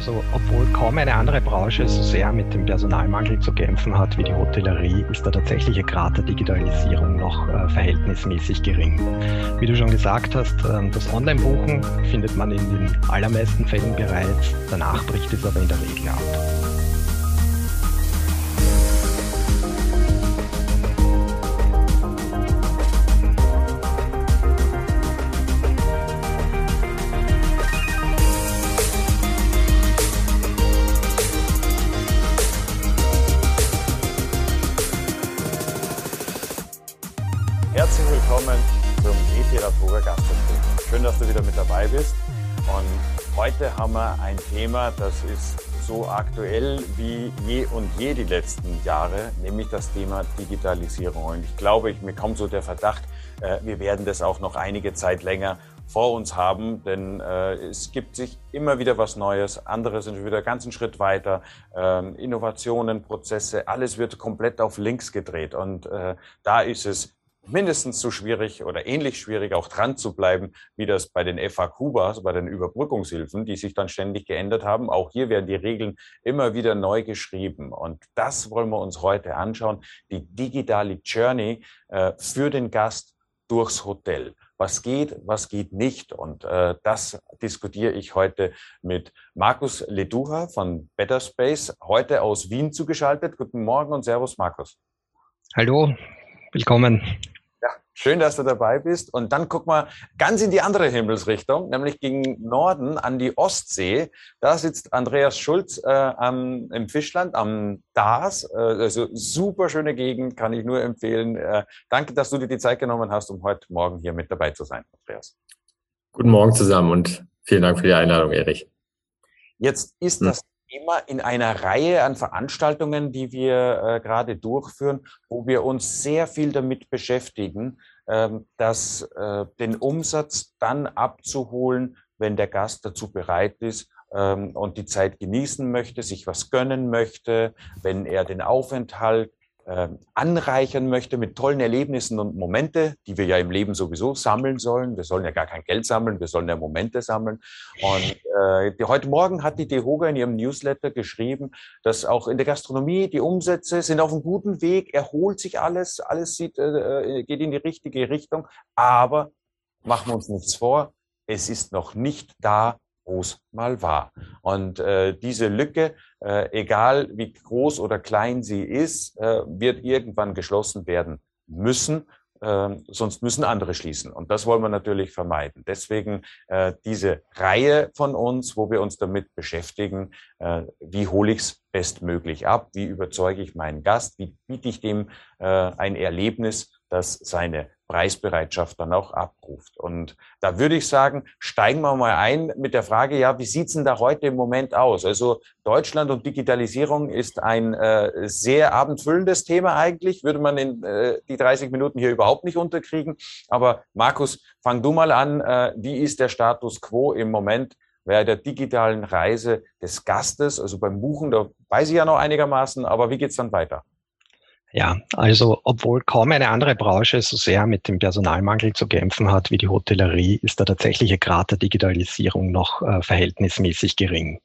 Also, obwohl kaum eine andere Branche so sehr mit dem Personalmangel zu kämpfen hat wie die Hotellerie, ist der tatsächliche Grad der Digitalisierung noch äh, verhältnismäßig gering. Wie du schon gesagt hast, äh, das Online-Buchen findet man in den allermeisten Fällen bereits, danach bricht es aber in der Regel ab. Ein Thema, das ist so aktuell wie je und je die letzten Jahre, nämlich das Thema Digitalisierung. Und ich glaube, ich, mir kommt so der Verdacht, äh, wir werden das auch noch einige Zeit länger vor uns haben, denn äh, es gibt sich immer wieder was Neues, andere sind wieder ganz einen Schritt weiter, ähm, Innovationen, Prozesse, alles wird komplett auf links gedreht und äh, da ist es mindestens so schwierig oder ähnlich schwierig auch dran zu bleiben, wie das bei den FAQs, also bei den Überbrückungshilfen, die sich dann ständig geändert haben. Auch hier werden die Regeln immer wieder neu geschrieben. Und das wollen wir uns heute anschauen. Die digitale Journey äh, für den Gast durchs Hotel. Was geht, was geht nicht? Und äh, das diskutiere ich heute mit Markus Leduha von Better Space, heute aus Wien zugeschaltet. Guten Morgen und Servus, Markus. Hallo, willkommen. Ja, schön, dass du dabei bist. Und dann guck mal ganz in die andere Himmelsrichtung, nämlich gegen Norden an die Ostsee. Da sitzt Andreas Schulz äh, am, im Fischland am Dars. Äh, also super schöne Gegend, kann ich nur empfehlen. Äh, danke, dass du dir die Zeit genommen hast, um heute Morgen hier mit dabei zu sein, Andreas. Guten Morgen zusammen und vielen Dank für die Einladung, Erich. Jetzt ist hm. das immer in einer Reihe an Veranstaltungen, die wir äh, gerade durchführen, wo wir uns sehr viel damit beschäftigen, ähm, dass äh, den Umsatz dann abzuholen, wenn der Gast dazu bereit ist ähm, und die Zeit genießen möchte, sich was gönnen möchte, wenn er den Aufenthalt äh, anreichern möchte mit tollen Erlebnissen und Momente, die wir ja im Leben sowieso sammeln sollen. Wir sollen ja gar kein Geld sammeln, wir sollen ja Momente sammeln. Und äh, die, heute Morgen hat die DEHOGA in ihrem Newsletter geschrieben, dass auch in der Gastronomie die Umsätze sind auf einem guten Weg, erholt sich alles, alles sieht, äh, äh geht in die richtige Richtung. Aber machen wir uns nichts vor, es ist noch nicht da, es mal war. Und äh, diese Lücke, äh, egal wie groß oder klein sie ist, äh, wird irgendwann geschlossen werden müssen. Äh, sonst müssen andere schließen. Und das wollen wir natürlich vermeiden. Deswegen äh, diese Reihe von uns, wo wir uns damit beschäftigen, äh, wie hole ich es bestmöglich ab, wie überzeuge ich meinen Gast, wie biete ich dem äh, ein Erlebnis, das seine Preisbereitschaft dann auch abruft. Und da würde ich sagen, steigen wir mal ein mit der Frage, ja, wie sieht's denn da heute im Moment aus? Also Deutschland und Digitalisierung ist ein äh, sehr abendfüllendes Thema eigentlich, würde man in äh, die 30 Minuten hier überhaupt nicht unterkriegen. Aber Markus, fang du mal an, äh, wie ist der Status quo im Moment bei der digitalen Reise des Gastes? Also beim Buchen, da weiß ich ja noch einigermaßen, aber wie geht's dann weiter? Ja, also obwohl kaum eine andere Branche so sehr mit dem Personalmangel zu kämpfen hat wie die Hotellerie, ist der tatsächliche Grad der Digitalisierung noch äh, verhältnismäßig gering.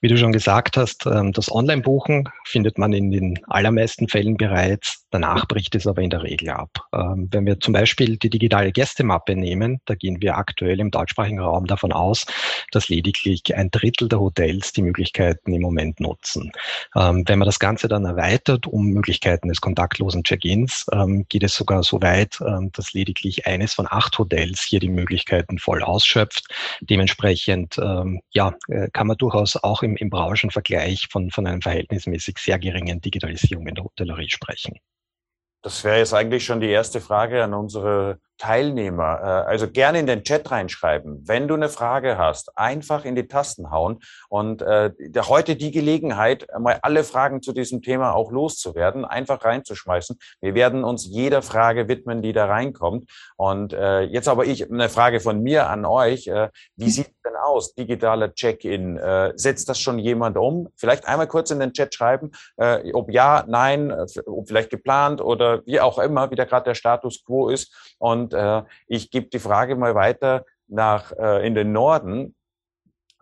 Wie du schon gesagt hast, ähm, das Online-Buchen findet man in den allermeisten Fällen bereits, danach bricht es aber in der Regel ab. Ähm, wenn wir zum Beispiel die digitale Gästemappe nehmen, da gehen wir aktuell im deutschsprachigen Raum davon aus, dass lediglich ein Drittel der Hotels die Möglichkeiten im Moment nutzen. Ähm, wenn man das Ganze dann erweitert um Möglichkeiten des kontaktlosen Check-ins ähm, geht es sogar so weit, ähm, dass lediglich eines von acht Hotels hier die Möglichkeiten voll ausschöpft. Dementsprechend ähm, ja, äh, kann man durchaus auch im, im Branchenvergleich von, von einem verhältnismäßig sehr geringen Digitalisierung in der Hotellerie sprechen. Das wäre jetzt eigentlich schon die erste Frage an unsere Teilnehmer. Äh, also gerne in den Chat reinschreiben. Wenn du eine Frage hast, einfach in die Tasten hauen und äh, heute die Gelegenheit, mal alle Fragen zu diesem Thema auch loszuwerden, einfach reinzuschmeißen. Wir werden uns jeder Frage widmen, die da reinkommt. Und äh, jetzt aber ich eine Frage von mir an euch. Äh, wie sieht denn aus, digitaler Check-in? Äh, setzt das schon jemand um? Vielleicht einmal kurz in den Chat schreiben, äh, ob ja, nein, äh, ob vielleicht geplant oder wie auch immer, wie da gerade der Status quo ist. Und äh, ich gebe die Frage mal weiter nach äh, in den Norden.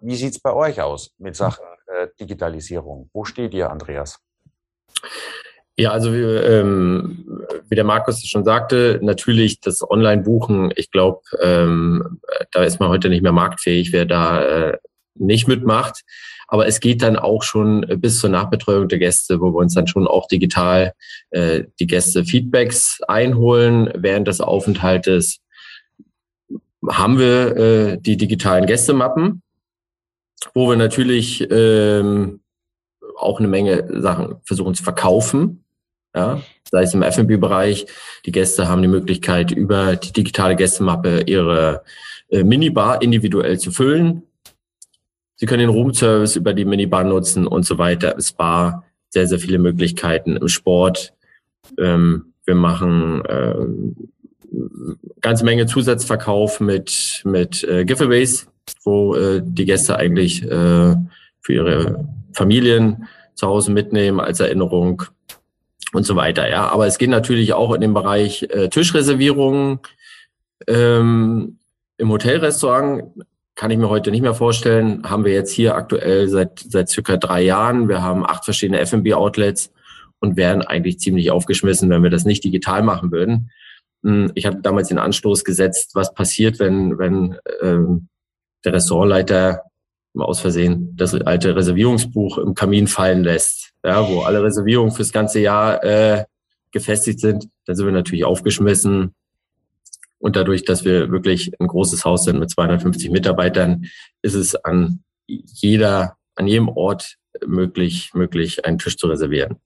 Wie sieht's bei euch aus mit Sachen äh, Digitalisierung. Wo steht ihr, Andreas? Ja, also ähm, wie der Markus schon sagte, natürlich das Online-Buchen, ich glaube, ähm, da ist man heute nicht mehr marktfähig, wer da äh, nicht mitmacht. Aber es geht dann auch schon bis zur Nachbetreuung der Gäste, wo wir uns dann schon auch digital äh, die Gäste Feedbacks einholen während des Aufenthaltes. Haben wir äh, die digitalen Gästemappen, wo wir natürlich ähm, auch eine Menge Sachen versuchen zu verkaufen. Ja, sei es im F&B-Bereich. Die Gäste haben die Möglichkeit, über die digitale Gästemappe ihre äh, Minibar individuell zu füllen. Sie können den Roomservice über die Minibar nutzen und so weiter. Es war sehr, sehr viele Möglichkeiten im Sport. Ähm, wir machen ähm, ganze Menge Zusatzverkauf mit, mit äh, Giveaways, wo äh, die Gäste eigentlich äh, für ihre Familien zu Hause mitnehmen als Erinnerung und so weiter. Ja, aber es geht natürlich auch in den Bereich äh, Tischreservierungen ähm, im Hotelrestaurant. Kann ich mir heute nicht mehr vorstellen. Haben wir jetzt hier aktuell seit seit circa drei Jahren. Wir haben acht verschiedene F&B Outlets und wären eigentlich ziemlich aufgeschmissen, wenn wir das nicht digital machen würden. Hm, ich hatte damals den Anstoß gesetzt, was passiert, wenn wenn ähm, der Restaurantleiter aus Versehen das alte Reservierungsbuch im Kamin fallen lässt, ja, wo alle Reservierungen fürs ganze Jahr äh, gefestigt sind, dann sind wir natürlich aufgeschmissen. Und dadurch, dass wir wirklich ein großes Haus sind mit 250 Mitarbeitern, ist es an jeder, an jedem Ort möglich, möglich, einen Tisch zu reservieren.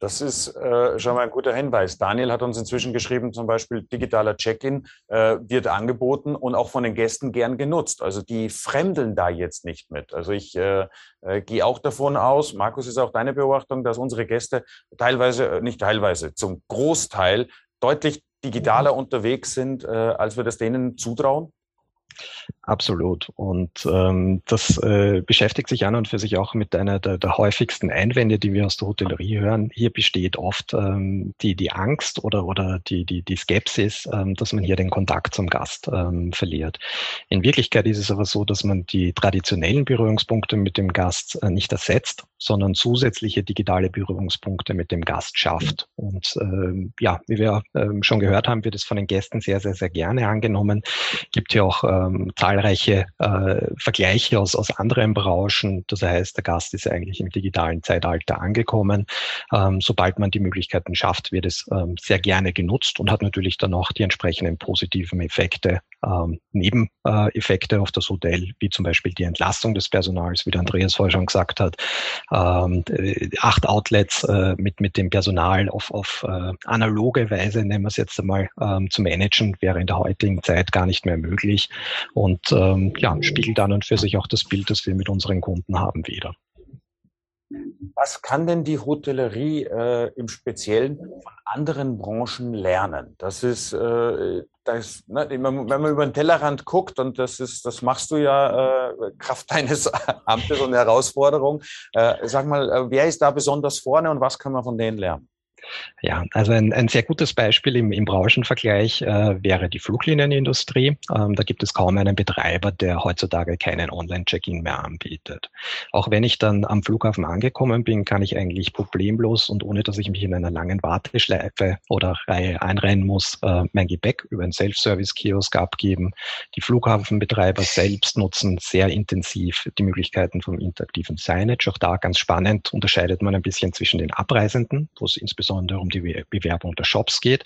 Das ist äh, schon mal ein guter Hinweis. Daniel hat uns inzwischen geschrieben, zum Beispiel digitaler Check-in äh, wird angeboten und auch von den Gästen gern genutzt. Also die fremdeln da jetzt nicht mit. Also ich äh, äh, gehe auch davon aus, Markus, ist auch deine Beobachtung, dass unsere Gäste teilweise, äh, nicht teilweise, zum Großteil deutlich digitaler unterwegs sind, äh, als wir das denen zutrauen? Absolut. Und ähm, das äh, beschäftigt sich an und für sich auch mit einer der, der häufigsten Einwände, die wir aus der Hotellerie hören. Hier besteht oft ähm, die, die Angst oder, oder die, die, die Skepsis, ähm, dass man hier den Kontakt zum Gast ähm, verliert. In Wirklichkeit ist es aber so, dass man die traditionellen Berührungspunkte mit dem Gast äh, nicht ersetzt, sondern zusätzliche digitale Berührungspunkte mit dem Gast schafft. Und ähm, ja, wie wir ähm, schon gehört haben, wird es von den Gästen sehr, sehr, sehr gerne angenommen. Gibt hier auch ähm, zahlreiche äh, Vergleiche aus, aus anderen Branchen. Das heißt, der Gast ist eigentlich im digitalen Zeitalter angekommen. Ähm, sobald man die Möglichkeiten schafft, wird es ähm, sehr gerne genutzt und hat natürlich dann auch die entsprechenden positiven Effekte, ähm, Nebeneffekte auf das Hotel, wie zum Beispiel die Entlastung des Personals, wie der Andreas vorher schon gesagt hat. Ähm, acht Outlets äh, mit, mit dem Personal auf, auf äh, analoge Weise, nennen wir es jetzt einmal, ähm, zu managen, wäre in der heutigen Zeit gar nicht mehr möglich und ähm, ja, spiegelt an und für sich auch das Bild, das wir mit unseren Kunden haben, wieder. Was kann denn die Hotellerie äh, im Speziellen von anderen Branchen lernen? Das ist, äh, das, ne, wenn man über den Tellerrand guckt, und das ist, das machst du ja äh, Kraft deines Amtes und Herausforderung. Äh, sag mal, äh, wer ist da besonders vorne und was kann man von denen lernen? Ja, also ein, ein sehr gutes Beispiel im, im Branchenvergleich äh, wäre die Fluglinienindustrie. Ähm, da gibt es kaum einen Betreiber, der heutzutage keinen Online-Check-in mehr anbietet. Auch wenn ich dann am Flughafen angekommen bin, kann ich eigentlich problemlos und ohne dass ich mich in einer langen Warteschleife oder Reihe einrennen muss, äh, mein Gepäck über einen Self-Service-Kiosk abgeben. Die Flughafenbetreiber selbst nutzen sehr intensiv die Möglichkeiten vom interaktiven Signage. Auch da ganz spannend unterscheidet man ein bisschen zwischen den Abreisenden, wo es insbesondere insbesondere um die Bewerbung der Shops geht,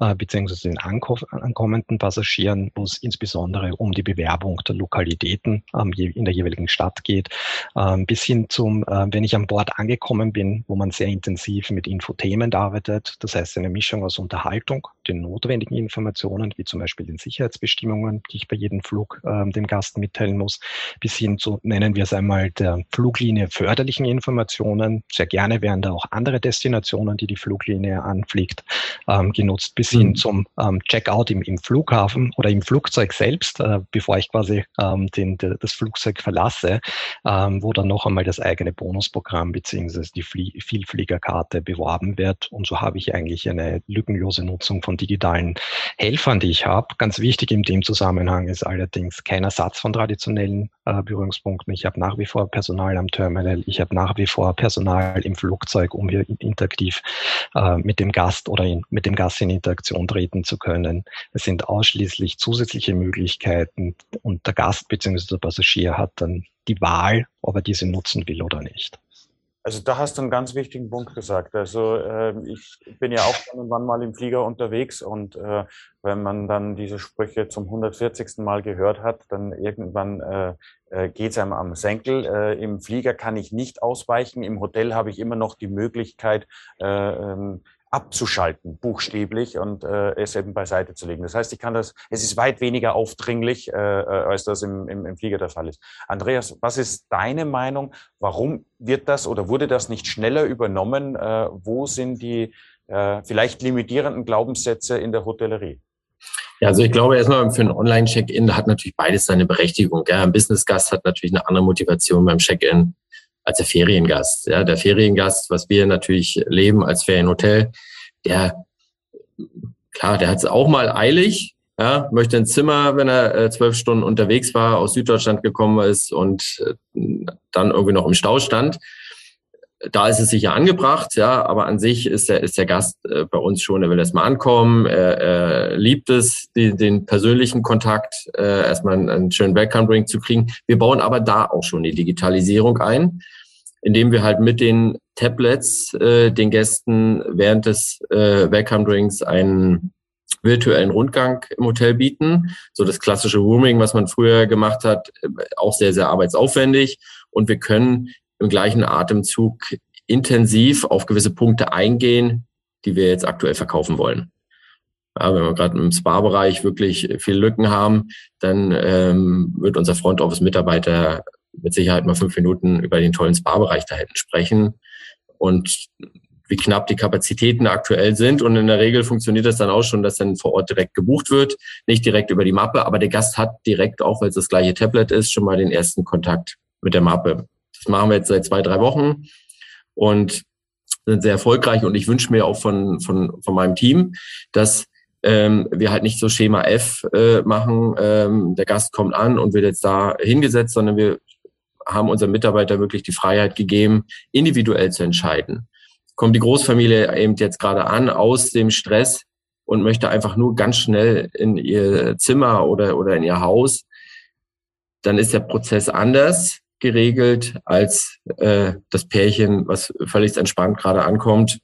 äh, beziehungsweise den ankommenden Passagieren, wo es insbesondere um die Bewerbung der Lokalitäten ähm, in der jeweiligen Stadt geht, ähm, bis hin zum, äh, wenn ich an Bord angekommen bin, wo man sehr intensiv mit Infothemen arbeitet, das heißt eine Mischung aus Unterhaltung, den notwendigen Informationen, wie zum Beispiel den Sicherheitsbestimmungen, die ich bei jedem Flug äh, dem Gast mitteilen muss, bis hin zu, nennen wir es einmal, der Fluglinie förderlichen Informationen. Sehr gerne wären da auch andere Destinationen, die die Fluglinie anfliegt, ähm, genutzt, bis hin mhm. zum ähm, Checkout im, im Flughafen oder im Flugzeug selbst, äh, bevor ich quasi ähm, den, de, das Flugzeug verlasse, ähm, wo dann noch einmal das eigene Bonusprogramm beziehungsweise die Flie Vielfliegerkarte beworben wird. Und so habe ich eigentlich eine lückenlose Nutzung von digitalen Helfern, die ich habe. Ganz wichtig in dem Zusammenhang ist allerdings kein Ersatz von traditionellen äh, Berührungspunkten. Ich habe nach wie vor Personal am Terminal, ich habe nach wie vor Personal im Flugzeug, um hier interaktiv äh, mit dem Gast oder in, mit dem Gast in Interaktion treten zu können. Es sind ausschließlich zusätzliche Möglichkeiten und der Gast bzw. der Passagier hat dann die Wahl, ob er diese nutzen will oder nicht. Also da hast du einen ganz wichtigen Punkt gesagt. Also äh, ich bin ja auch irgendwann mal im Flieger unterwegs und äh, wenn man dann diese Sprüche zum 140. Mal gehört hat, dann irgendwann äh, äh, geht es einem am Senkel. Äh, Im Flieger kann ich nicht ausweichen. Im Hotel habe ich immer noch die Möglichkeit, äh, ähm, abzuschalten, buchstäblich, und äh, es eben beiseite zu legen. Das heißt, ich kann das, es ist weit weniger aufdringlich, äh, äh, als das im, im, im Flieger der Fall ist. Andreas, was ist deine Meinung? Warum wird das oder wurde das nicht schneller übernommen? Äh, wo sind die äh, vielleicht limitierenden Glaubenssätze in der Hotellerie? Ja, also ich glaube erstmal für ein Online-Check-In hat natürlich beides seine Berechtigung. Ja. Ein Business-Gast hat natürlich eine andere Motivation beim Check-In als der Feriengast. Ja, der Feriengast, was wir natürlich leben als Ferienhotel, der, klar, der hat es auch mal eilig, ja, möchte ein Zimmer, wenn er äh, zwölf Stunden unterwegs war, aus Süddeutschland gekommen ist und äh, dann irgendwie noch im Stau stand. Da ist es sicher angebracht, ja, aber an sich ist der, ist der Gast äh, bei uns schon, er will erstmal ankommen, er, er liebt es, die, den persönlichen Kontakt, äh, erstmal einen, einen schönen Welcome-Drink zu kriegen. Wir bauen aber da auch schon die Digitalisierung ein indem wir halt mit den Tablets äh, den Gästen während des äh, Welcome Drinks einen virtuellen Rundgang im Hotel bieten. So das klassische Rooming, was man früher gemacht hat, äh, auch sehr, sehr arbeitsaufwendig. Und wir können im gleichen Atemzug intensiv auf gewisse Punkte eingehen, die wir jetzt aktuell verkaufen wollen. Ja, wenn wir gerade im Spa-Bereich wirklich viel Lücken haben, dann ähm, wird unser Front Office Mitarbeiter mit Sicherheit mal fünf Minuten über den tollen Spa-Bereich da hinten sprechen und wie knapp die Kapazitäten aktuell sind. Und in der Regel funktioniert das dann auch schon, dass dann vor Ort direkt gebucht wird, nicht direkt über die Mappe, aber der Gast hat direkt, auch weil es das gleiche Tablet ist, schon mal den ersten Kontakt mit der Mappe. Das machen wir jetzt seit zwei, drei Wochen und sind sehr erfolgreich. Und ich wünsche mir auch von, von, von meinem Team, dass ähm, wir halt nicht so Schema F äh, machen, ähm, der Gast kommt an und wird jetzt da hingesetzt, sondern wir haben unseren Mitarbeiter wirklich die Freiheit gegeben, individuell zu entscheiden. Kommt die Großfamilie eben jetzt gerade an aus dem Stress und möchte einfach nur ganz schnell in ihr Zimmer oder, oder in ihr Haus, dann ist der Prozess anders geregelt als äh, das Pärchen, was völlig entspannt gerade ankommt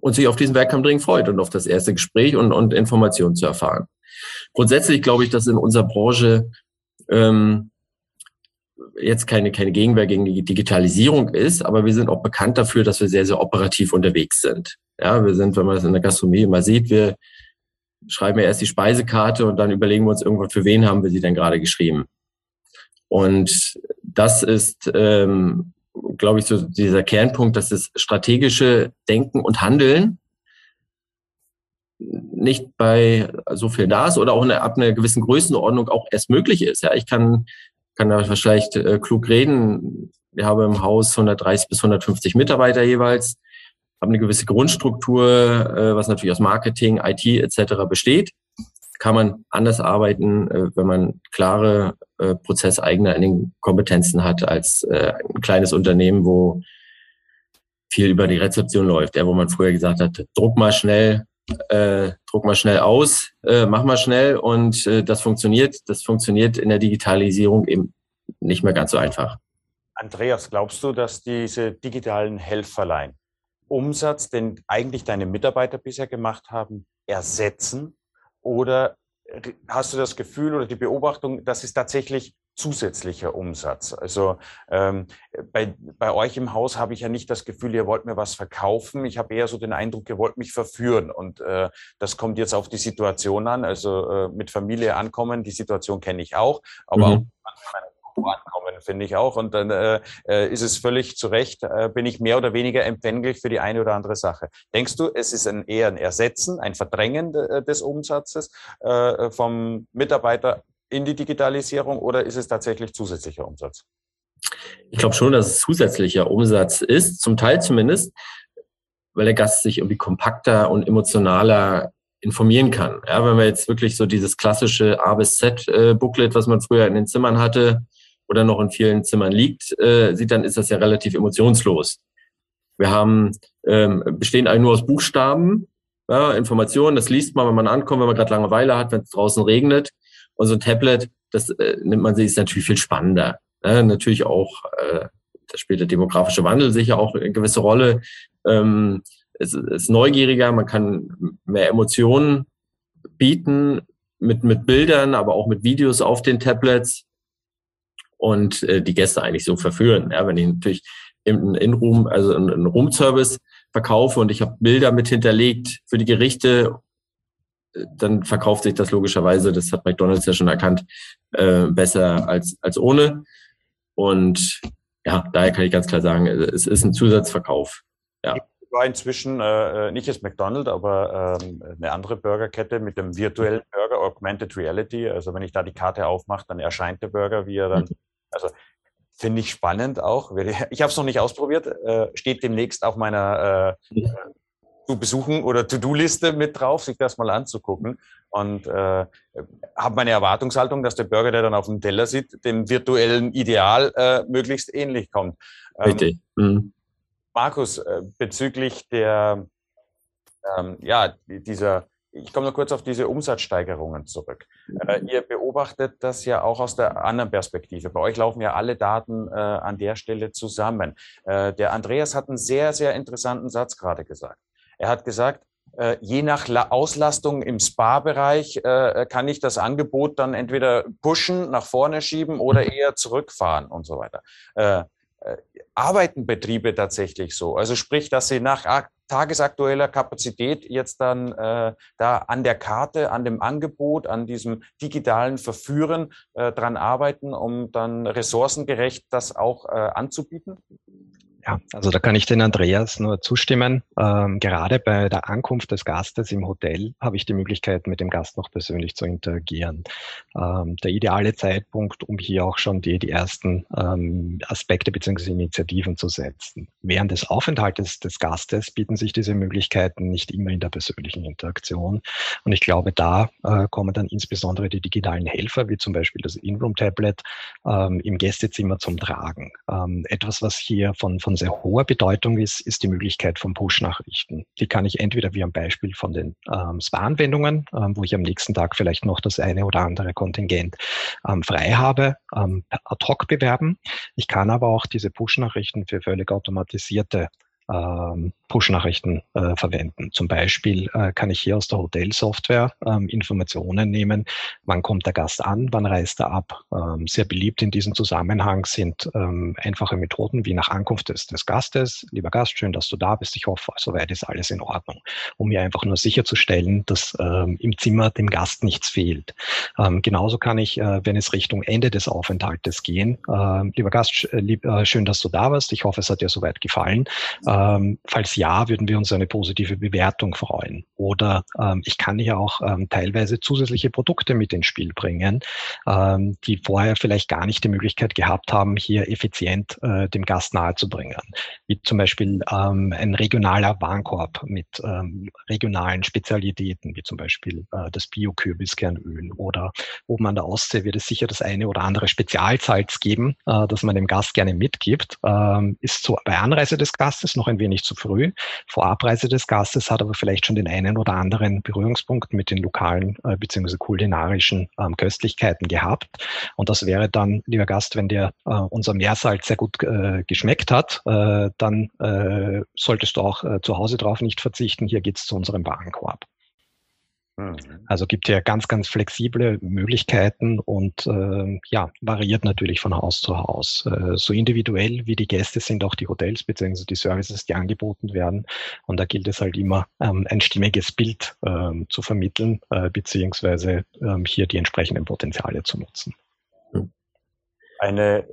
und sich auf diesen Welcome freut und auf das erste Gespräch und, und Informationen zu erfahren. Grundsätzlich glaube ich, dass in unserer Branche ähm, jetzt keine, keine Gegenwehr gegen die Digitalisierung ist, aber wir sind auch bekannt dafür, dass wir sehr, sehr operativ unterwegs sind. Ja, wir sind, wenn man das in der Gastronomie immer sieht, wir schreiben ja erst die Speisekarte und dann überlegen wir uns irgendwann, für wen haben wir sie denn gerade geschrieben. Und das ist, ähm, glaube ich, so dieser Kernpunkt, dass das strategische Denken und Handeln nicht bei so viel da ist oder auch eine, ab einer gewissen Größenordnung auch erst möglich ist. Ja, ich kann kann da vielleicht äh, klug reden. Wir haben im Haus 130 bis 150 Mitarbeiter jeweils, haben eine gewisse Grundstruktur, äh, was natürlich aus Marketing, IT etc. besteht. Kann man anders arbeiten, äh, wenn man klare äh, Prozesseigner in den Kompetenzen hat als äh, ein kleines Unternehmen, wo viel über die Rezeption läuft, ja, wo man früher gesagt hat, druck mal schnell, äh, druck mal schnell aus, äh, mach mal schnell und äh, das funktioniert. Das funktioniert in der Digitalisierung eben nicht mehr ganz so einfach. Andreas, glaubst du, dass diese digitalen Helferlein Umsatz, den eigentlich deine Mitarbeiter bisher gemacht haben, ersetzen? Oder hast du das Gefühl oder die Beobachtung, dass es tatsächlich zusätzlicher Umsatz. Also ähm, bei, bei euch im Haus habe ich ja nicht das Gefühl, ihr wollt mir was verkaufen. Ich habe eher so den Eindruck, ihr wollt mich verführen. Und äh, das kommt jetzt auf die Situation an. Also äh, mit Familie ankommen, die Situation kenne ich auch. Aber mhm. auch ankommen finde ich auch. Und dann äh, äh, ist es völlig zu Recht, äh, bin ich mehr oder weniger empfänglich für die eine oder andere Sache. Denkst du, es ist ein, eher ein Ersetzen, ein Verdrängen de, des Umsatzes äh, vom Mitarbeiter in die Digitalisierung oder ist es tatsächlich zusätzlicher Umsatz? Ich glaube schon, dass es zusätzlicher Umsatz ist, zum Teil zumindest, weil der Gast sich irgendwie kompakter und emotionaler informieren kann. Ja, wenn man jetzt wirklich so dieses klassische A bis Z äh, was man früher in den Zimmern hatte oder noch in vielen Zimmern liegt, äh, sieht, dann ist das ja relativ emotionslos. Wir haben ähm, bestehen eigentlich nur aus Buchstaben, ja, Informationen, das liest man, wenn man ankommt, wenn man gerade Langeweile hat, wenn es draußen regnet. Und so ein Tablet, das äh, nimmt man sich, ist natürlich viel spannender. Ja, natürlich auch, äh, da spielt der demografische Wandel sicher auch eine gewisse Rolle. Ähm, es ist neugieriger, man kann mehr Emotionen bieten mit, mit Bildern, aber auch mit Videos auf den Tablets und äh, die Gäste eigentlich so verführen. Ja, wenn ich natürlich im In-Room, also einen Room-Service verkaufe und ich habe Bilder mit hinterlegt für die Gerichte, äh, dann verkauft sich das logischerweise, das hat McDonald's ja schon erkannt, äh, besser als, als ohne. Und ja, daher kann ich ganz klar sagen, es ist ein Zusatzverkauf. Ja war inzwischen äh, äh, nicht das McDonald's, aber ähm, eine andere Burgerkette mit dem virtuellen Burger, Augmented Reality. Also wenn ich da die Karte aufmache, dann erscheint der Burger, wie er dann. Mhm. Also finde ich spannend auch. Ich habe es noch nicht ausprobiert. Äh, steht demnächst auf meiner äh, zu besuchen oder To-Do-Liste mit drauf, sich das mal anzugucken. Und äh, habe meine Erwartungshaltung, dass der Burger, der dann auf dem Teller sieht, dem virtuellen Ideal äh, möglichst ähnlich kommt. Ähm, Richtig. Mhm. Markus, äh, bezüglich der, ähm, ja, dieser, ich komme noch kurz auf diese Umsatzsteigerungen zurück. Äh, ihr beobachtet das ja auch aus der anderen Perspektive. Bei euch laufen ja alle Daten äh, an der Stelle zusammen. Äh, der Andreas hat einen sehr, sehr interessanten Satz gerade gesagt. Er hat gesagt, äh, je nach Auslastung im Spa-Bereich äh, kann ich das Angebot dann entweder pushen, nach vorne schieben oder eher zurückfahren und so weiter. Äh, arbeiten Betriebe tatsächlich so? Also sprich, dass sie nach tagesaktueller Kapazität jetzt dann äh, da an der Karte, an dem Angebot, an diesem digitalen Verführen äh, dran arbeiten, um dann ressourcengerecht das auch äh, anzubieten? Ja, also da kann ich den Andreas nur zustimmen. Ähm, gerade bei der Ankunft des Gastes im Hotel habe ich die Möglichkeit, mit dem Gast noch persönlich zu interagieren. Ähm, der ideale Zeitpunkt, um hier auch schon die, die ersten ähm, Aspekte bzw. Initiativen zu setzen. Während des Aufenthaltes des Gastes bieten sich diese Möglichkeiten nicht immer in der persönlichen Interaktion. Und ich glaube, da äh, kommen dann insbesondere die digitalen Helfer, wie zum Beispiel das In-Room-Tablet, ähm, im Gästezimmer zum Tragen. Ähm, etwas, was hier von, von sehr hoher Bedeutung ist, ist die Möglichkeit von Push-Nachrichten. Die kann ich entweder wie am Beispiel von den ähm, SPA-Anwendungen, ähm, wo ich am nächsten Tag vielleicht noch das eine oder andere Kontingent ähm, frei habe, ähm, ad hoc bewerben. Ich kann aber auch diese Push-Nachrichten für völlig automatisierte ähm, Push-Nachrichten äh, verwenden. Zum Beispiel äh, kann ich hier aus der Hotelsoftware ähm, Informationen nehmen, wann kommt der Gast an, wann reist er ab. Ähm, sehr beliebt in diesem Zusammenhang sind ähm, einfache Methoden wie nach Ankunft des, des Gastes. Lieber Gast, schön, dass du da bist. Ich hoffe, soweit ist alles in Ordnung. Um mir einfach nur sicherzustellen, dass ähm, im Zimmer dem Gast nichts fehlt. Ähm, genauso kann ich, äh, wenn es Richtung Ende des Aufenthaltes gehen, äh, lieber Gast, äh, lieb, äh, schön, dass du da warst. Ich hoffe, es hat dir soweit gefallen. Ähm, falls ja, würden wir uns eine positive Bewertung freuen. Oder ähm, ich kann hier auch ähm, teilweise zusätzliche Produkte mit ins Spiel bringen, ähm, die vorher vielleicht gar nicht die Möglichkeit gehabt haben, hier effizient äh, dem Gast nahezubringen. Wie zum Beispiel ähm, ein regionaler Warenkorb mit ähm, regionalen Spezialitäten, wie zum Beispiel äh, das Bio-Kürbiskernöl. Oder oben an der Ostsee wird es sicher das eine oder andere Spezialsalz geben, äh, das man dem Gast gerne mitgibt. Ist so bei Anreise des Gastes noch ein wenig zu früh. Vor Abreise des Gastes hat aber vielleicht schon den einen oder anderen Berührungspunkt mit den lokalen äh, bzw. kulinarischen ähm, Köstlichkeiten gehabt. Und das wäre dann, lieber Gast, wenn dir äh, unser Meersalz sehr gut äh, geschmeckt hat, äh, dann äh, solltest du auch äh, zu Hause drauf nicht verzichten. Hier geht's zu unserem Warenkorb. Mhm. Also gibt hier ganz, ganz flexible Möglichkeiten und äh, ja, variiert natürlich von Haus zu Haus. Äh, so individuell wie die Gäste sind auch die Hotels bzw. die Services, die angeboten werden. Und da gilt es halt immer, ähm, ein stimmiges Bild ähm, zu vermitteln, äh, beziehungsweise ähm, hier die entsprechenden Potenziale zu nutzen. Eine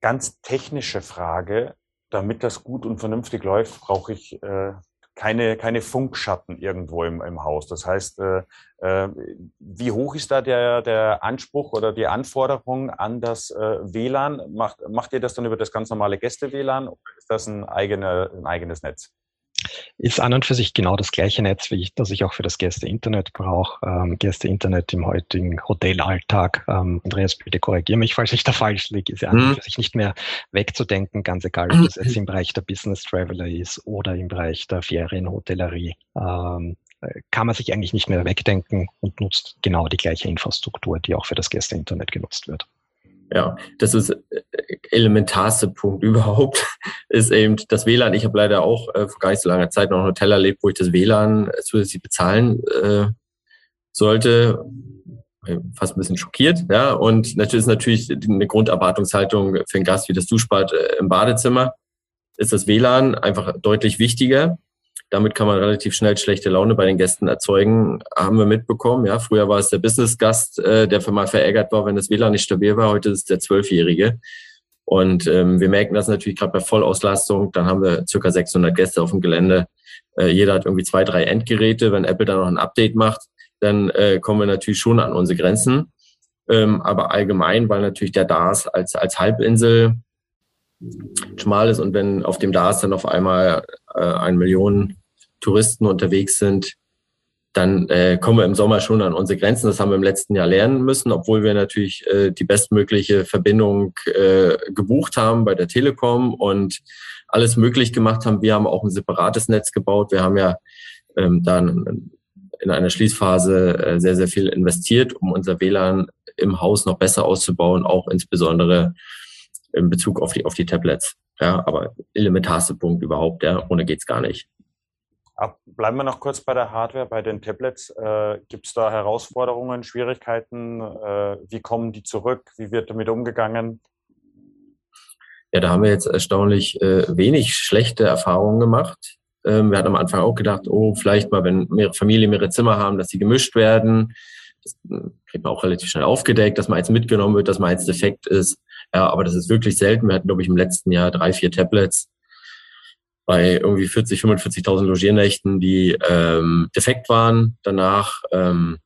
ganz technische Frage. Damit das gut und vernünftig läuft, brauche ich äh, keine, keine Funkschatten irgendwo im, im Haus. Das heißt, äh, äh, wie hoch ist da der, der Anspruch oder die Anforderung an das äh, WLAN? Macht, macht ihr das dann über das ganz normale Gäste-WLAN oder ist das ein, eigene, ein eigenes Netz? Ist an und für sich genau das gleiche Netz, wie ich, das ich auch für das Gäste-Internet brauche. Ähm, Gäste-Internet im heutigen Hotelalltag. Ähm, Andreas, bitte korrigiere mich, falls ich da falsch liege. Ist ja an und mhm. für sich nicht mehr wegzudenken, ganz egal, ob das jetzt im Bereich der Business Traveler ist oder im Bereich der Ferienhotellerie. Ähm, kann man sich eigentlich nicht mehr wegdenken und nutzt genau die gleiche Infrastruktur, die auch für das Gäste-Internet genutzt wird. Ja, das ist äh, elementarste Punkt überhaupt, ist eben das WLAN. Ich habe leider auch äh, vor gar nicht so langer Zeit noch ein Hotel erlebt, wo ich das WLAN zusätzlich bezahlen äh, sollte. Fast ein bisschen schockiert, ja. Und natürlich ist natürlich eine Grunderwartungshaltung für einen Gast wie das Duschbad äh, im Badezimmer. Ist das WLAN einfach deutlich wichtiger. Damit kann man relativ schnell schlechte Laune bei den Gästen erzeugen, haben wir mitbekommen. Ja, früher war es der Business-Gast, äh, der für mal verärgert war, wenn das WLAN nicht stabil war. Heute ist es der Zwölfjährige. Und ähm, wir merken das natürlich gerade bei Vollauslastung. Dann haben wir circa 600 Gäste auf dem Gelände. Äh, jeder hat irgendwie zwei, drei Endgeräte. Wenn Apple dann noch ein Update macht, dann äh, kommen wir natürlich schon an unsere Grenzen. Ähm, aber allgemein, weil natürlich der DAS als, als Halbinsel schmal ist und wenn auf dem DAS dann auf einmal äh, eine Million Touristen unterwegs sind, dann äh, kommen wir im Sommer schon an unsere Grenzen. Das haben wir im letzten Jahr lernen müssen, obwohl wir natürlich äh, die bestmögliche Verbindung äh, gebucht haben bei der Telekom und alles möglich gemacht haben. Wir haben auch ein separates Netz gebaut. Wir haben ja ähm, dann in einer Schließphase äh, sehr, sehr viel investiert, um unser WLAN im Haus noch besser auszubauen, auch insbesondere in Bezug auf die, auf die Tablets. Ja, aber elementarste Punkt überhaupt, ja, ohne geht's gar nicht. Bleiben wir noch kurz bei der Hardware, bei den Tablets. Äh, Gibt es da Herausforderungen, Schwierigkeiten? Äh, wie kommen die zurück? Wie wird damit umgegangen? Ja, da haben wir jetzt erstaunlich äh, wenig schlechte Erfahrungen gemacht. Ähm, wir hatten am Anfang auch gedacht, oh, vielleicht mal, wenn mehrere Familien mehrere Zimmer haben, dass sie gemischt werden. Das äh, kriegt man auch relativ schnell aufgedeckt, dass man jetzt mitgenommen wird, dass man jetzt defekt ist. Ja, aber das ist wirklich selten. Wir hatten, glaube ich, im letzten Jahr drei, vier Tablets bei irgendwie 40, 45.000 Logiernächten, die ähm, defekt waren. Danach, ähm,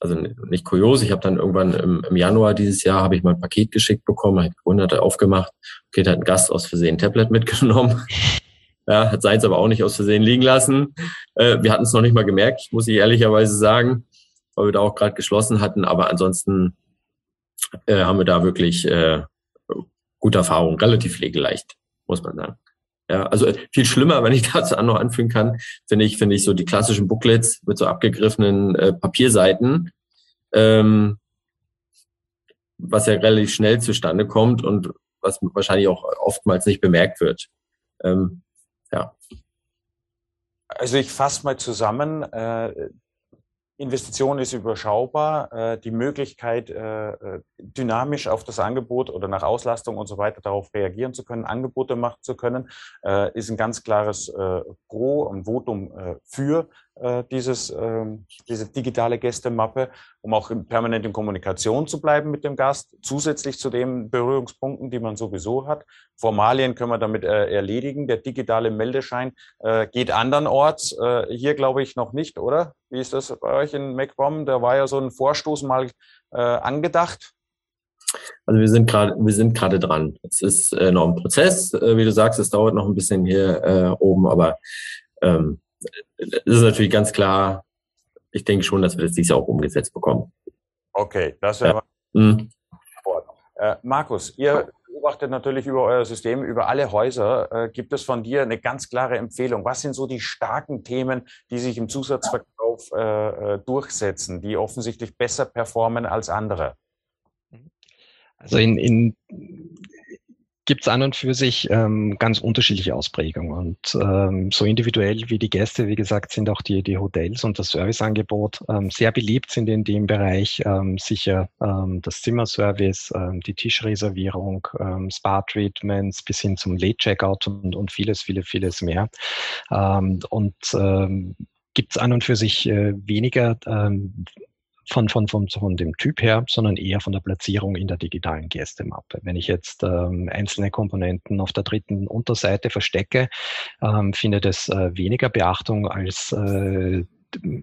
also nicht kurios, ich habe dann irgendwann im, im Januar dieses Jahr habe ich mal ein Paket geschickt bekommen, hat gewundert, aufgemacht. Okay, da hat ein Gast aus Versehen ein Tablet mitgenommen. Ja, hat seins aber auch nicht aus Versehen liegen lassen. Äh, wir hatten es noch nicht mal gemerkt, muss ich ehrlicherweise sagen, weil wir da auch gerade geschlossen hatten. Aber ansonsten äh, haben wir da wirklich äh, gute Erfahrungen, relativ pflegeleicht, muss man sagen. Ja, also äh, viel schlimmer, wenn ich dazu noch anfügen kann, finde ich, finde ich so die klassischen Booklets mit so abgegriffenen äh, Papierseiten, ähm, was ja relativ schnell zustande kommt und was wahrscheinlich auch oftmals nicht bemerkt wird. Ähm, ja. Also ich fasse mal zusammen. Äh, Investition ist überschaubar. Äh, die Möglichkeit, äh, äh, dynamisch auf das Angebot oder nach Auslastung und so weiter darauf reagieren zu können, Angebote machen zu können, ist ein ganz klares Pro und Votum für dieses, ähm, diese digitale Gästemappe, um auch permanent in Kommunikation zu bleiben mit dem Gast, zusätzlich zu den Berührungspunkten, die man sowieso hat. Formalien können wir damit erledigen. Der digitale Meldeschein geht andernorts. Hier glaube ich noch nicht, oder? Wie ist das bei euch in MacBomb? Da war ja so ein Vorstoß mal äh, angedacht. Also wir sind gerade, wir sind gerade dran. Es ist äh, noch ein Prozess, äh, wie du sagst, es dauert noch ein bisschen hier äh, oben, aber ähm, es ist natürlich ganz klar. Ich denke schon, dass wir das dieses Jahr auch umgesetzt bekommen. Okay, das wäre. Ja. Mhm. Äh, Markus, ihr beobachtet natürlich über euer System, über alle Häuser. Äh, gibt es von dir eine ganz klare Empfehlung? Was sind so die starken Themen, die sich im Zusatzverkauf äh, äh durchsetzen, die offensichtlich besser performen als andere? Also in, in gibt es an und für sich ähm, ganz unterschiedliche Ausprägungen. Und ähm, so individuell wie die Gäste, wie gesagt, sind auch die, die Hotels und das Serviceangebot ähm, sehr beliebt sind in dem Bereich. Ähm, sicher ähm, das Zimmerservice, ähm, die Tischreservierung, ähm, Spa-Treatments bis hin zum Late-Checkout und, und vieles, vieles, vieles mehr. Ähm, und ähm, gibt es an und für sich äh, weniger ähm, von, von, von, von dem Typ her, sondern eher von der Platzierung in der digitalen Gästemappe. Wenn ich jetzt ähm, einzelne Komponenten auf der dritten Unterseite verstecke, ähm, findet es äh, weniger Beachtung als äh,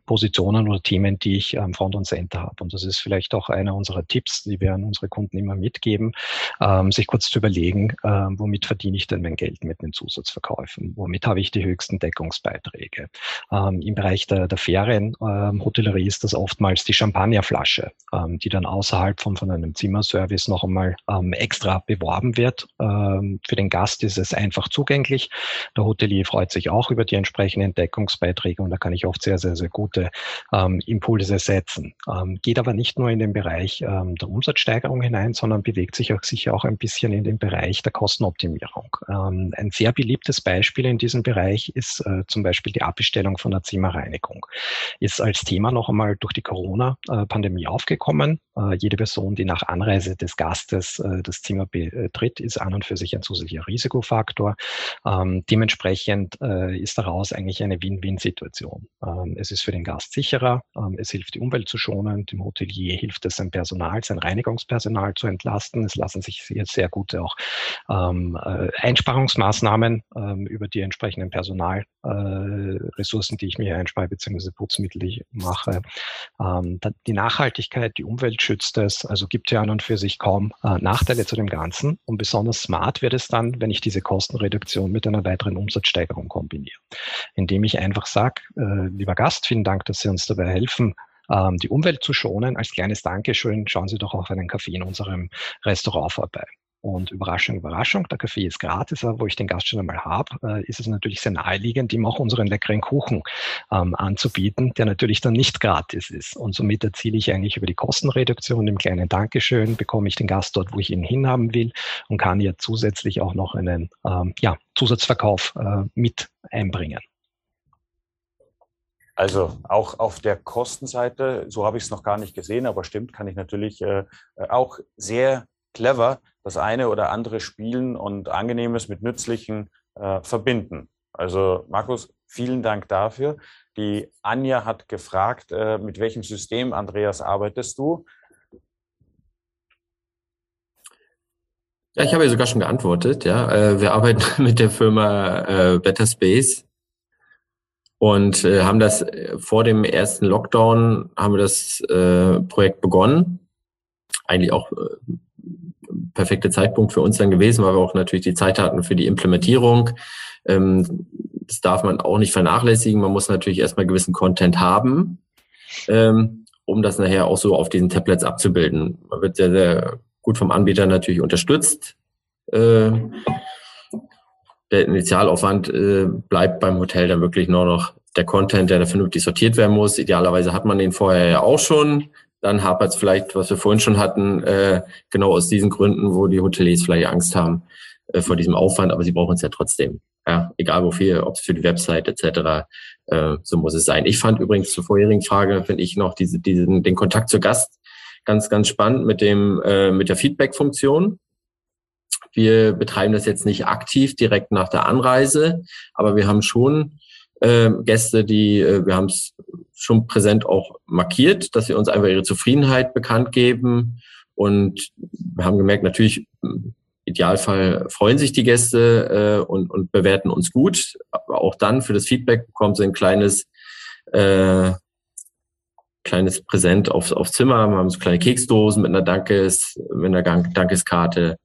Positionen oder Themen, die ich am Front und Center habe. Und das ist vielleicht auch einer unserer Tipps, die wir an unsere Kunden immer mitgeben, ähm, sich kurz zu überlegen, äh, womit verdiene ich denn mein Geld mit den Zusatzverkäufen? Womit habe ich die höchsten Deckungsbeiträge? Ähm, Im Bereich der, der Ferienhotellerie ähm, ist das oftmals die Champagnerflasche, ähm, die dann außerhalb von, von einem Zimmerservice noch einmal ähm, extra beworben wird. Ähm, für den Gast ist es einfach zugänglich. Der Hotelier freut sich auch über die entsprechenden Deckungsbeiträge und da kann ich oft sehr, sehr sehr gute ähm, Impulse setzen. Ähm, geht aber nicht nur in den Bereich ähm, der Umsatzsteigerung hinein, sondern bewegt sich auch sicher auch ein bisschen in den Bereich der Kostenoptimierung. Ähm, ein sehr beliebtes Beispiel in diesem Bereich ist äh, zum Beispiel die Abbestellung von der Zimmerreinigung. Ist als Thema noch einmal durch die Corona-Pandemie aufgekommen. Äh, jede Person, die nach Anreise des Gastes äh, das Zimmer betritt, ist an und für sich ein zusätzlicher Risikofaktor. Ähm, dementsprechend äh, ist daraus eigentlich eine Win-Win-Situation. Ähm, es ist für den Gast sicherer, ähm, es hilft die Umwelt zu schonen, dem Hotelier hilft es sein Personal, sein Reinigungspersonal zu entlasten. Es lassen sich jetzt sehr gute auch ähm, äh, Einsparungsmaßnahmen ähm, über die entsprechenden Personalressourcen, äh, die ich mir einspare, beziehungsweise Putzmittel, die ich mache. Die Nachhaltigkeit, die Umwelt schützt es, also gibt ja an und für sich kaum äh, Nachteile zu dem Ganzen. Und besonders smart wird es dann, wenn ich diese Kostenreduktion mit einer weiteren Umsatzsteigerung kombiniere. Indem ich einfach sage, lieber Gast, Gast. Vielen Dank, dass Sie uns dabei helfen, ähm, die Umwelt zu schonen. Als kleines Dankeschön schauen Sie doch auf einen Kaffee in unserem Restaurant vorbei. Und Überraschung, Überraschung, der Kaffee ist gratis, aber wo ich den Gast schon einmal habe, äh, ist es natürlich sehr naheliegend, ihm auch unseren leckeren Kuchen ähm, anzubieten, der natürlich dann nicht gratis ist. Und somit erziele ich eigentlich über die Kostenreduktion im kleinen Dankeschön, bekomme ich den Gast dort, wo ich ihn hinhaben will und kann ja zusätzlich auch noch einen ähm, ja, Zusatzverkauf äh, mit einbringen. Also auch auf der Kostenseite, so habe ich es noch gar nicht gesehen, aber stimmt, kann ich natürlich äh, auch sehr clever das eine oder andere Spielen und Angenehmes mit Nützlichen äh, verbinden. Also Markus, vielen Dank dafür. Die Anja hat gefragt, äh, mit welchem System, Andreas, arbeitest du? Ja, ich habe ja sogar schon geantwortet. Ja, äh, wir arbeiten mit der Firma äh, Better Space und äh, haben das äh, vor dem ersten Lockdown haben wir das äh, Projekt begonnen. Eigentlich auch äh, perfekte Zeitpunkt für uns dann gewesen, weil wir auch natürlich die Zeit hatten für die Implementierung. Ähm, das darf man auch nicht vernachlässigen. Man muss natürlich erstmal gewissen Content haben, ähm, um das nachher auch so auf diesen Tablets abzubilden. Man wird sehr, sehr gut vom Anbieter natürlich unterstützt. Äh, der Initialaufwand äh, bleibt beim Hotel dann wirklich nur noch der Content, der da vernünftig sortiert werden muss. Idealerweise hat man den vorher ja auch schon. Dann hapert es vielleicht, was wir vorhin schon hatten, äh, genau aus diesen Gründen, wo die Hoteliers vielleicht Angst haben äh, vor diesem Aufwand, aber sie brauchen es ja trotzdem. Ja, egal wofür, ob es für die Website etc. Äh, so muss es sein. Ich fand übrigens zur vorherigen Frage, finde ich noch diese, diesen, den Kontakt zur Gast ganz, ganz spannend mit dem äh, mit der Feedback-Funktion. Wir betreiben das jetzt nicht aktiv direkt nach der Anreise, aber wir haben schon äh, Gäste, die, äh, wir haben es schon präsent auch markiert, dass sie uns einfach ihre Zufriedenheit bekannt geben. Und wir haben gemerkt, natürlich, im Idealfall freuen sich die Gäste äh, und, und bewerten uns gut. Aber auch dann für das Feedback bekommen sie ein kleines, äh, kleines Präsent aufs, aufs Zimmer. Wir haben so kleine Keksdosen mit einer Dankes, mit einer Dankeskarte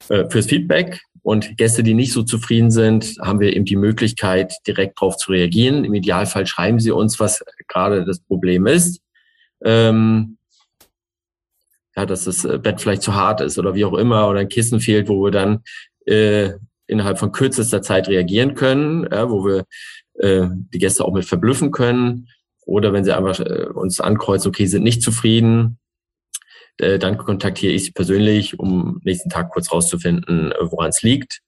fürs Feedback. Und Gäste, die nicht so zufrieden sind, haben wir eben die Möglichkeit, direkt darauf zu reagieren. Im Idealfall schreiben sie uns, was gerade das Problem ist. Ähm, ja, dass das äh, Bett vielleicht zu hart ist oder wie auch immer oder ein Kissen fehlt, wo wir dann äh, innerhalb von kürzester Zeit reagieren können, ja, wo wir äh, die Gäste auch mit verblüffen können. Oder wenn sie einfach äh, uns ankreuzen, okay, sind nicht zufrieden, äh, dann kontaktiere ich Sie persönlich, um nächsten Tag kurz rauszufinden, äh, woran es liegt.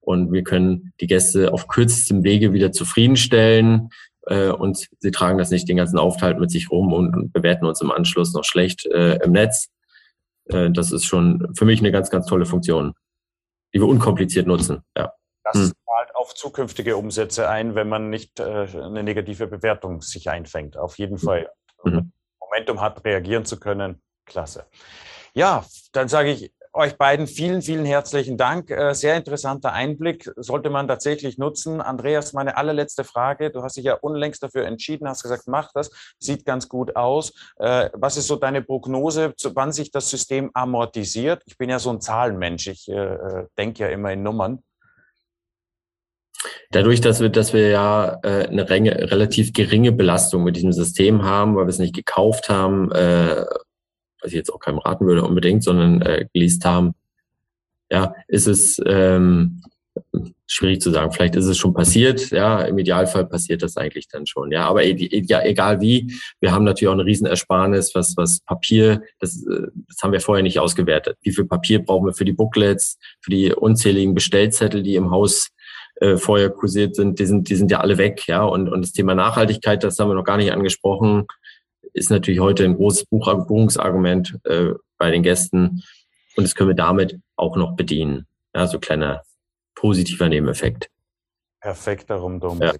Und wir können die Gäste auf kürzestem Wege wieder zufriedenstellen. Äh, und sie tragen das nicht den ganzen Aufenthalt mit sich rum und bewerten uns im Anschluss noch schlecht äh, im Netz. Äh, das ist schon für mich eine ganz, ganz tolle Funktion, die wir unkompliziert nutzen. Ja. Das hm. zahlt auf zukünftige Umsätze ein, wenn man nicht äh, eine negative Bewertung sich einfängt. Auf jeden Fall. Mhm Momentum hat, reagieren zu können. Klasse. Ja, dann sage ich euch beiden vielen, vielen herzlichen Dank. Äh, sehr interessanter Einblick, sollte man tatsächlich nutzen. Andreas, meine allerletzte Frage. Du hast dich ja unlängst dafür entschieden, hast gesagt, mach das, sieht ganz gut aus. Äh, was ist so deine Prognose, wann sich das System amortisiert? Ich bin ja so ein Zahlenmensch, ich äh, denke ja immer in Nummern. Dadurch, dass wir, dass wir ja äh, eine Renge, relativ geringe Belastung mit diesem System haben, weil wir es nicht gekauft haben, äh, was ich jetzt auch keinem raten würde unbedingt, sondern äh, geleast haben, ja, ist es ähm, schwierig zu sagen. Vielleicht ist es schon passiert, ja, im Idealfall passiert das eigentlich dann schon, ja. Aber e ja, egal wie, wir haben natürlich auch eine Riesenersparnis, was, was Papier, das, äh, das haben wir vorher nicht ausgewertet. Wie viel Papier brauchen wir für die Booklets, für die unzähligen Bestellzettel, die im Haus äh, vorher kursiert sind, die sind, die sind ja alle weg, ja. Und, und das Thema Nachhaltigkeit, das haben wir noch gar nicht angesprochen ist natürlich heute ein großes Buchungsargument äh, bei den Gästen. Und das können wir damit auch noch bedienen. Ja, so kleiner positiver Nebeneffekt. Perfekter Rumdum. Ja.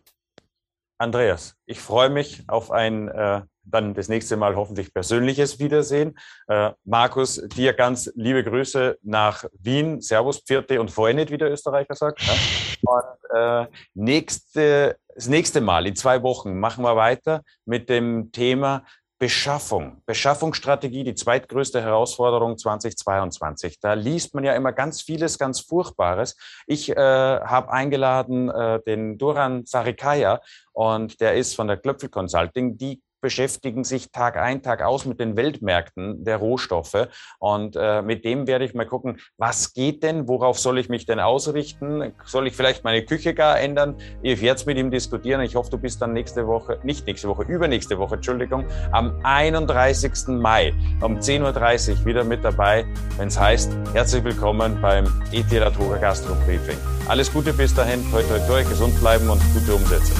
Andreas, ich freue mich auf ein äh, dann das nächste Mal hoffentlich persönliches Wiedersehen. Äh, Markus, dir ganz liebe Grüße nach Wien. Servus, Pfiate und Freundet, wie der Österreicher sagt. Ja? Und äh, nächste, das nächste Mal, in zwei Wochen, machen wir weiter mit dem Thema Beschaffung, Beschaffungsstrategie, die zweitgrößte Herausforderung 2022. Da liest man ja immer ganz vieles, ganz Furchtbares. Ich äh, habe eingeladen äh, den Duran Sarikaya und der ist von der Klöpfel Consulting. Die beschäftigen sich Tag ein, Tag aus mit den Weltmärkten der Rohstoffe. Und äh, mit dem werde ich mal gucken, was geht denn, worauf soll ich mich denn ausrichten? Soll ich vielleicht meine Küche gar ändern? Ich werde es mit ihm diskutieren. Ich hoffe, du bist dann nächste Woche, nicht nächste Woche, übernächste Woche, Entschuldigung, am 31. Mai um 10.30 Uhr wieder mit dabei, wenn es heißt, herzlich willkommen beim ET Latoga Gastro Briefing. Alles Gute bis dahin, toi toi toi, gesund bleiben und gute Umsätze.